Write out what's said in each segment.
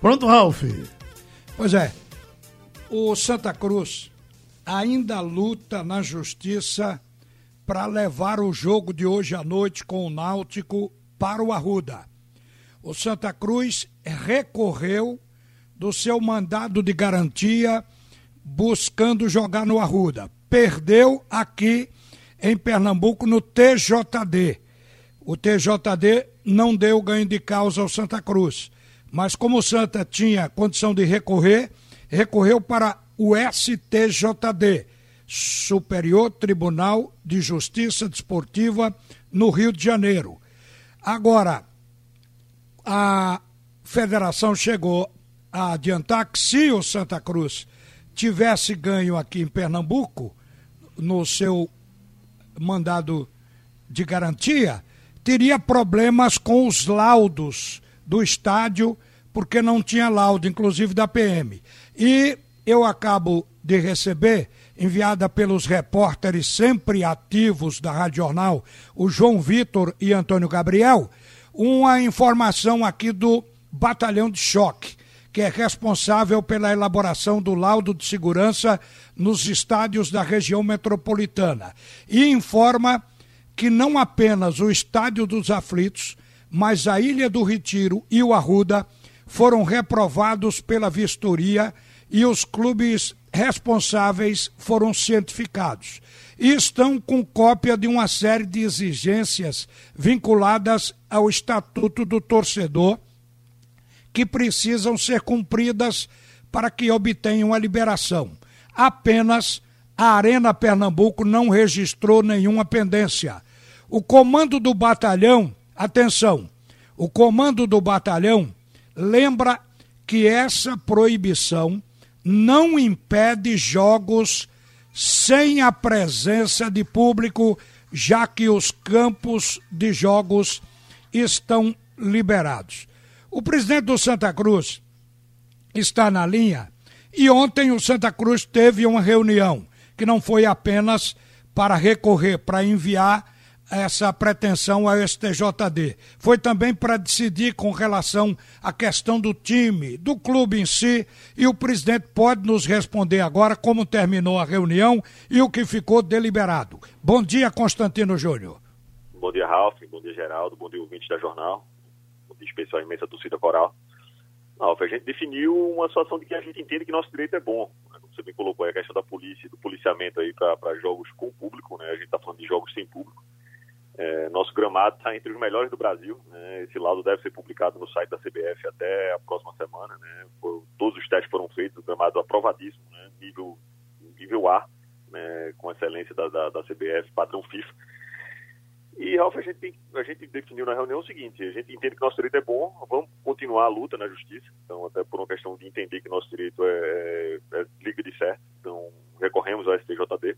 Pronto, Ralf. Pois é. O Santa Cruz ainda luta na justiça para levar o jogo de hoje à noite com o Náutico para o Arruda. O Santa Cruz recorreu do seu mandado de garantia buscando jogar no Arruda. Perdeu aqui em Pernambuco no TJD. O TJD não deu ganho de causa ao Santa Cruz. Mas como o Santa tinha condição de recorrer, recorreu para o STJD, Superior Tribunal de Justiça Desportiva, no Rio de Janeiro. Agora, a federação chegou a adiantar que se o Santa Cruz tivesse ganho aqui em Pernambuco, no seu mandado de garantia, teria problemas com os laudos do estádio, porque não tinha laudo, inclusive da PM. E eu acabo de receber, enviada pelos repórteres sempre ativos da Rádio Jornal, o João Vitor e Antônio Gabriel, uma informação aqui do Batalhão de Choque, que é responsável pela elaboração do laudo de segurança nos estádios da região metropolitana. E informa que não apenas o Estádio dos Aflitos, mas a Ilha do Retiro e o Arruda foram reprovados pela vistoria e os clubes responsáveis foram cientificados. E estão com cópia de uma série de exigências vinculadas ao Estatuto do Torcedor, que precisam ser cumpridas para que obtenham a liberação. Apenas a Arena Pernambuco não registrou nenhuma pendência. O comando do batalhão, atenção, o comando do batalhão lembra que essa proibição não impede jogos sem a presença de público, já que os campos de jogos estão liberados. O presidente do Santa Cruz está na linha e ontem o Santa Cruz teve uma reunião que não foi apenas para recorrer, para enviar essa pretensão ao STJD. Foi também para decidir com relação à questão do time, do clube em si, e o presidente pode nos responder agora como terminou a reunião e o que ficou deliberado. Bom dia, Constantino Júnior. Bom dia, Ralf. Bom dia, Geraldo. Bom dia, ouvinte da jornal. Bom dia, especial imensa torcida coral. Ralf, a gente definiu uma situação de que a gente entende que nosso direito é bom. Como você bem colocou, é a questão da polícia, do policiamento aí para jogos com público, né? A gente está falando de jogos sem público. É, nosso gramado está entre os melhores do Brasil. Né? Esse laudo deve ser publicado no site da CBF até a próxima semana. Né? Todos os testes foram feitos, o gramado aprovadíssimo, né? nível, nível A, né? com excelência da, da, da, CBF, padrão FIFA. E, Ralf, a gente, a gente definiu na reunião o seguinte: a gente entende que nosso direito é bom, vamos continuar a luta na justiça. Então, até por uma questão de entender que nosso direito é, é, é liga de certo. Então, recorremos ao STJD,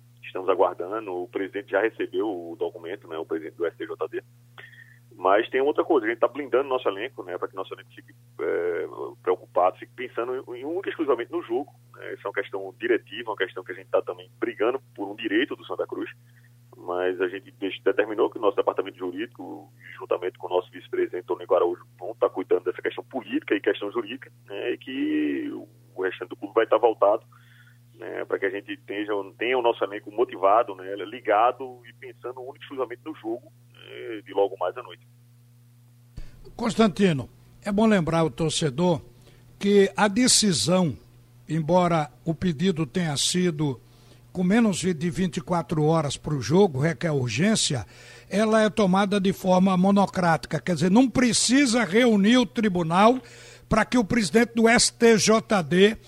aguardando, o presidente já recebeu o documento, né, o presidente do STJD. Mas tem outra coisa, a gente está blindando nosso elenco, né, para que nosso elenco fique é, preocupado, fique pensando em, única e exclusivamente no jogo. Né, isso é uma questão diretiva, uma questão que a gente está também brigando por um direito do Santa Cruz. Mas a gente determinou que o nosso departamento jurídico, juntamente com o nosso vice-presidente Tony Guaraújo, vão estar tá cuidando dessa questão política e questão jurídica, né, e que o restante do clube vai estar tá voltado né, para que a gente tenha, tenha o nosso elenco motivado, né, ligado e pensando exclusivamente no jogo né, de logo mais à noite. Constantino, é bom lembrar o torcedor que a decisão, embora o pedido tenha sido com menos de 24 horas para o jogo, requer urgência, ela é tomada de forma monocrática, quer dizer, não precisa reunir o tribunal para que o presidente do STJD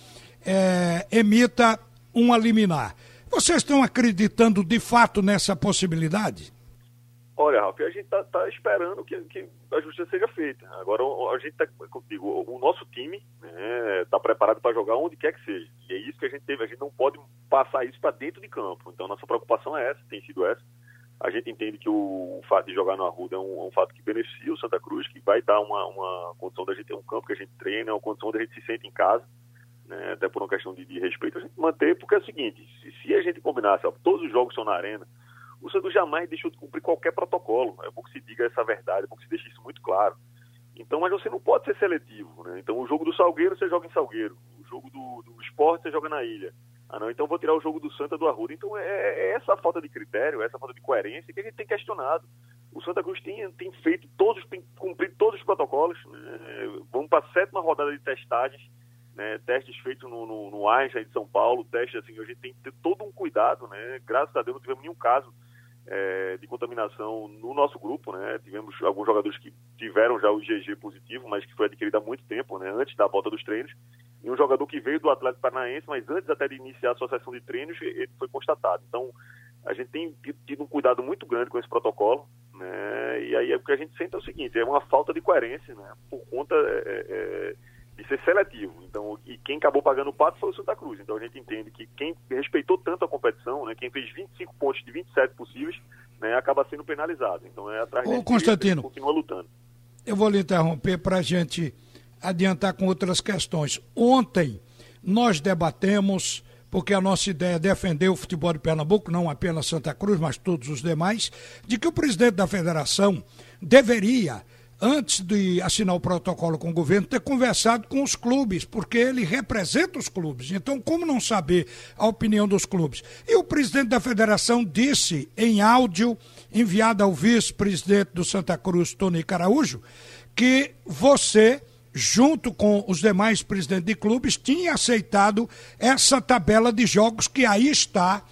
é, emita uma liminar. Vocês estão acreditando de fato nessa possibilidade? Olha, Ralf, a gente está tá esperando que, que, a justiça seja feita. Agora, a gente está, digo, o nosso time está né, tá preparado para jogar onde quer que seja. E é isso que a gente teve. A gente não pode passar isso para dentro de campo. Então, nossa preocupação é essa, tem sido essa. A gente entende que o, o fato de jogar no Arruda é um, é um, fato que beneficia o Santa Cruz, que vai dar uma, uma condição da gente ter um campo que a gente treina, uma condição da gente se sente em casa né, até por uma questão de, de, respeito, a gente manter, porque é o seguinte, se, se a gente combinasse, ó, todos os jogos são na arena, o Santos jamais deixou de cumprir qualquer protocolo. É bom que se diga essa verdade, é bom que se deixe isso muito claro. Então, mas você não pode ser seletivo, né? Então, o jogo do Salgueiro você joga em Salgueiro, o jogo do, do esporte você joga na ilha. Ah, não, então vou tirar o jogo do Santa do Arruda. Então, é, é essa falta de critério, essa falta de coerência que a gente tem questionado. O Santa Cruz tem, tem feito todos, tem cumprido todos os protocolos. Né? Vamos para a sétima rodada de testagens, né? testes feitos no, no, no Einstein de São Paulo, testes assim, a gente tem que ter todo um cuidado, né? Graças a Deus não tivemos nenhum caso é, de contaminação no nosso grupo, né? Tivemos alguns jogadores que tiveram já o IgG positivo, mas que foi adquirido há muito tempo, né? Antes da volta dos treinos. E um jogador que veio do Atlético Paranaense, mas antes até de iniciar a sua sessão de treinos, ele foi constatado. Então, a gente tem tido um cuidado muito grande com esse protocolo, né? E aí é o que a gente sente é o seguinte, é uma falta de coerência, né? Por conta é, é, é de ser seletivo. Então, e quem acabou pagando o pato foi o Santa Cruz. Então a gente entende que quem respeitou tanto a competição, né, quem fez 25 pontos de 27 possíveis, né, acaba sendo penalizado. Então é atrás Ô, Constantino, continua lutando. Eu vou lhe interromper para a gente adiantar com outras questões. Ontem nós debatemos porque a nossa ideia é defender o futebol de Pernambuco, não apenas Santa Cruz, mas todos os demais, de que o presidente da federação deveria antes de assinar o protocolo com o governo, ter conversado com os clubes, porque ele representa os clubes. Então, como não saber a opinião dos clubes? E o presidente da federação disse em áudio, enviado ao vice-presidente do Santa Cruz, Tony Caraújo, que você junto com os demais presidentes de clubes, tinha aceitado essa tabela de jogos que aí está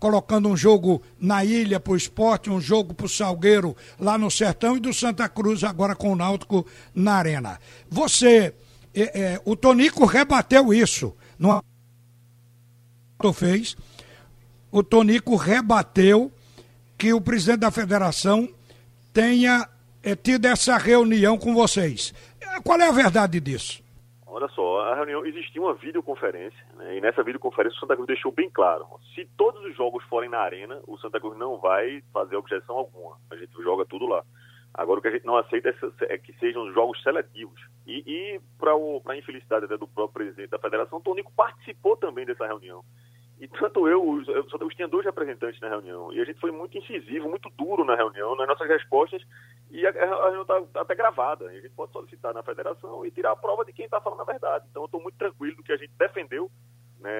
colocando um jogo na ilha para o esporte, um jogo para o Salgueiro lá no Sertão e do Santa Cruz agora com o Náutico na Arena. Você, é, é, o Tonico rebateu isso. No fez, o Tonico rebateu que o presidente da federação tenha é, tido essa reunião com vocês. Qual é a verdade disso? Olha só, a reunião existia uma videoconferência, né, e nessa videoconferência o Santa Cruz deixou bem claro: se todos os jogos forem na arena, o Santa Cruz não vai fazer objeção alguma. A gente joga tudo lá. Agora o que a gente não aceita é, é que sejam jogos seletivos. E, e para a infelicidade do próprio presidente da federação, o Tonico participou também dessa reunião. E tanto eu, o Santa Cruz tinha dois representantes na reunião. E a gente foi muito incisivo, muito duro na reunião, nas nossas respostas. E a, a reunião está tá até gravada. A gente pode solicitar na federação e tirar a prova de quem está falando a verdade. Então eu estou muito tranquilo do que a gente defendeu, né,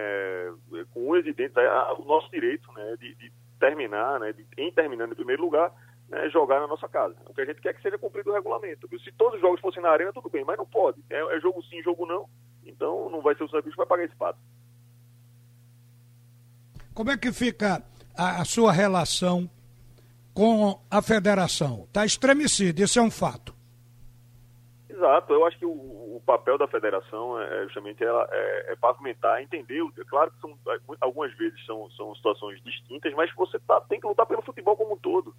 com unhas e dentes, o nosso direito né, de, de terminar, né, de, em terminando em primeiro lugar, né, jogar na nossa casa. O que a gente quer é que seja cumprido o regulamento. Se todos os jogos fossem na arena, tudo bem, mas não pode. É, é jogo sim, jogo não. Então não vai ser o Cruz que vai pagar esse pato. Como é que fica a, a sua relação com a federação? Está estremecida, isso é um fato. Exato, eu acho que o, o papel da federação é, é justamente ela, é, é pavimentar, entender. É claro que são, algumas vezes são, são situações distintas, mas você tá, tem que lutar pelo futebol como um todo.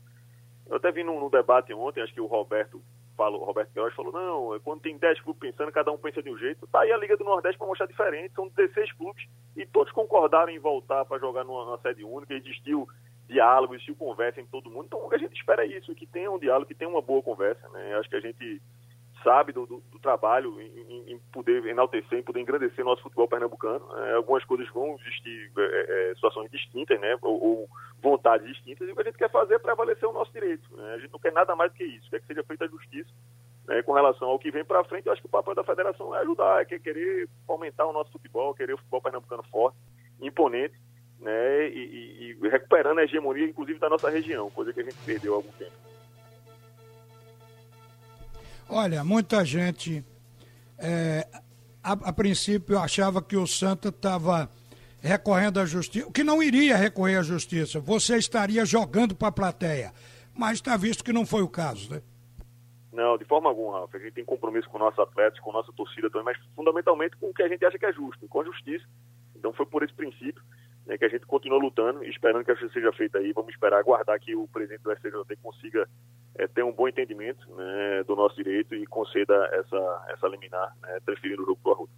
Eu até vi no debate ontem, acho que o Roberto falou, Roberto Queiroz falou, não, é quando tem 10 clubes pensando, cada um pensa de um jeito. Tá aí a Liga do Nordeste para mostrar diferente, são 16 clubes e todos concordaram em voltar para jogar numa, numa, sede única, existiu diálogo, existiu conversa em todo mundo. Então o que a gente espera é isso, que tenha um diálogo, que tenha uma boa conversa, né? Acho que a gente sabe do, do, do trabalho em, em, poder enaltecer, em poder engrandecer nosso futebol pernambucano. É, algumas coisas vão existir é, é, situações distintas, né? Ou, ou, vontades distintas, e o que a gente quer fazer é prevalecer o nosso direito. Né? A gente não quer nada mais do que isso, quer que seja feita a justiça. Né, com relação ao que vem para frente, eu acho que o papel da federação é ajudar, é querer fomentar o nosso futebol, querer o futebol pernambucano forte, imponente, né, e, e, recuperando a hegemonia, inclusive, da nossa região, coisa que a gente perdeu há algum tempo. Olha, muita gente, é, a, a, princípio, achava que o Santa estava recorrendo à justiça, que não iria recorrer à justiça, você estaria jogando para a plateia. Mas está visto que não foi o caso, né? Não, de forma alguma, Rafa. A gente tem compromisso com nossos atletas, com nossa torcida também, mas fundamentalmente com o que a gente acha que é justo, com a justiça. Então foi por esse princípio né, que a gente continua lutando, esperando que a justiça seja feita aí. Vamos esperar, aguardar que o presidente do STJD consiga é, ter um bom entendimento né, do nosso direito e conceda essa, essa liminar, né, transferindo o jogo para o Arruda.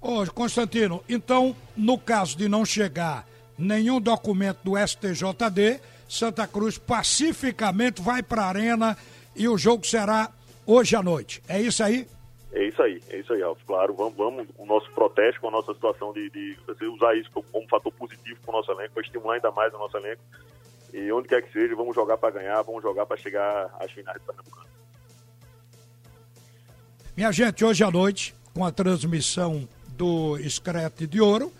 Ô, Constantino, então, no caso de não chegar nenhum documento do STJD, Santa Cruz pacificamente vai para a Arena e o jogo será hoje à noite. É isso aí? É isso aí, é isso aí, Alves. Claro, vamos, vamos o nosso protesto com a nossa situação de, de usar isso como, como fator positivo para o nosso elenco, para estimular ainda mais o nosso elenco E onde quer que seja, vamos jogar para ganhar, vamos jogar para chegar às finais do Pernambucano. Minha gente, hoje à noite, com a transmissão do Screte de Ouro,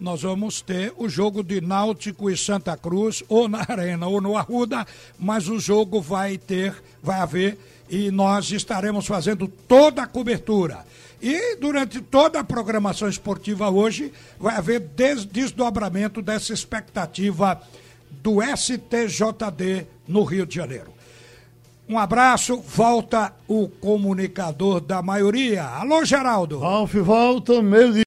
nós vamos ter o jogo de Náutico e Santa Cruz, ou na Arena ou no Arruda, mas o jogo vai ter, vai haver, e nós estaremos fazendo toda a cobertura. E durante toda a programação esportiva hoje, vai haver des desdobramento dessa expectativa do STJD no Rio de Janeiro. Um abraço, volta o comunicador da maioria. Alô, Geraldo. Ralf volta, meio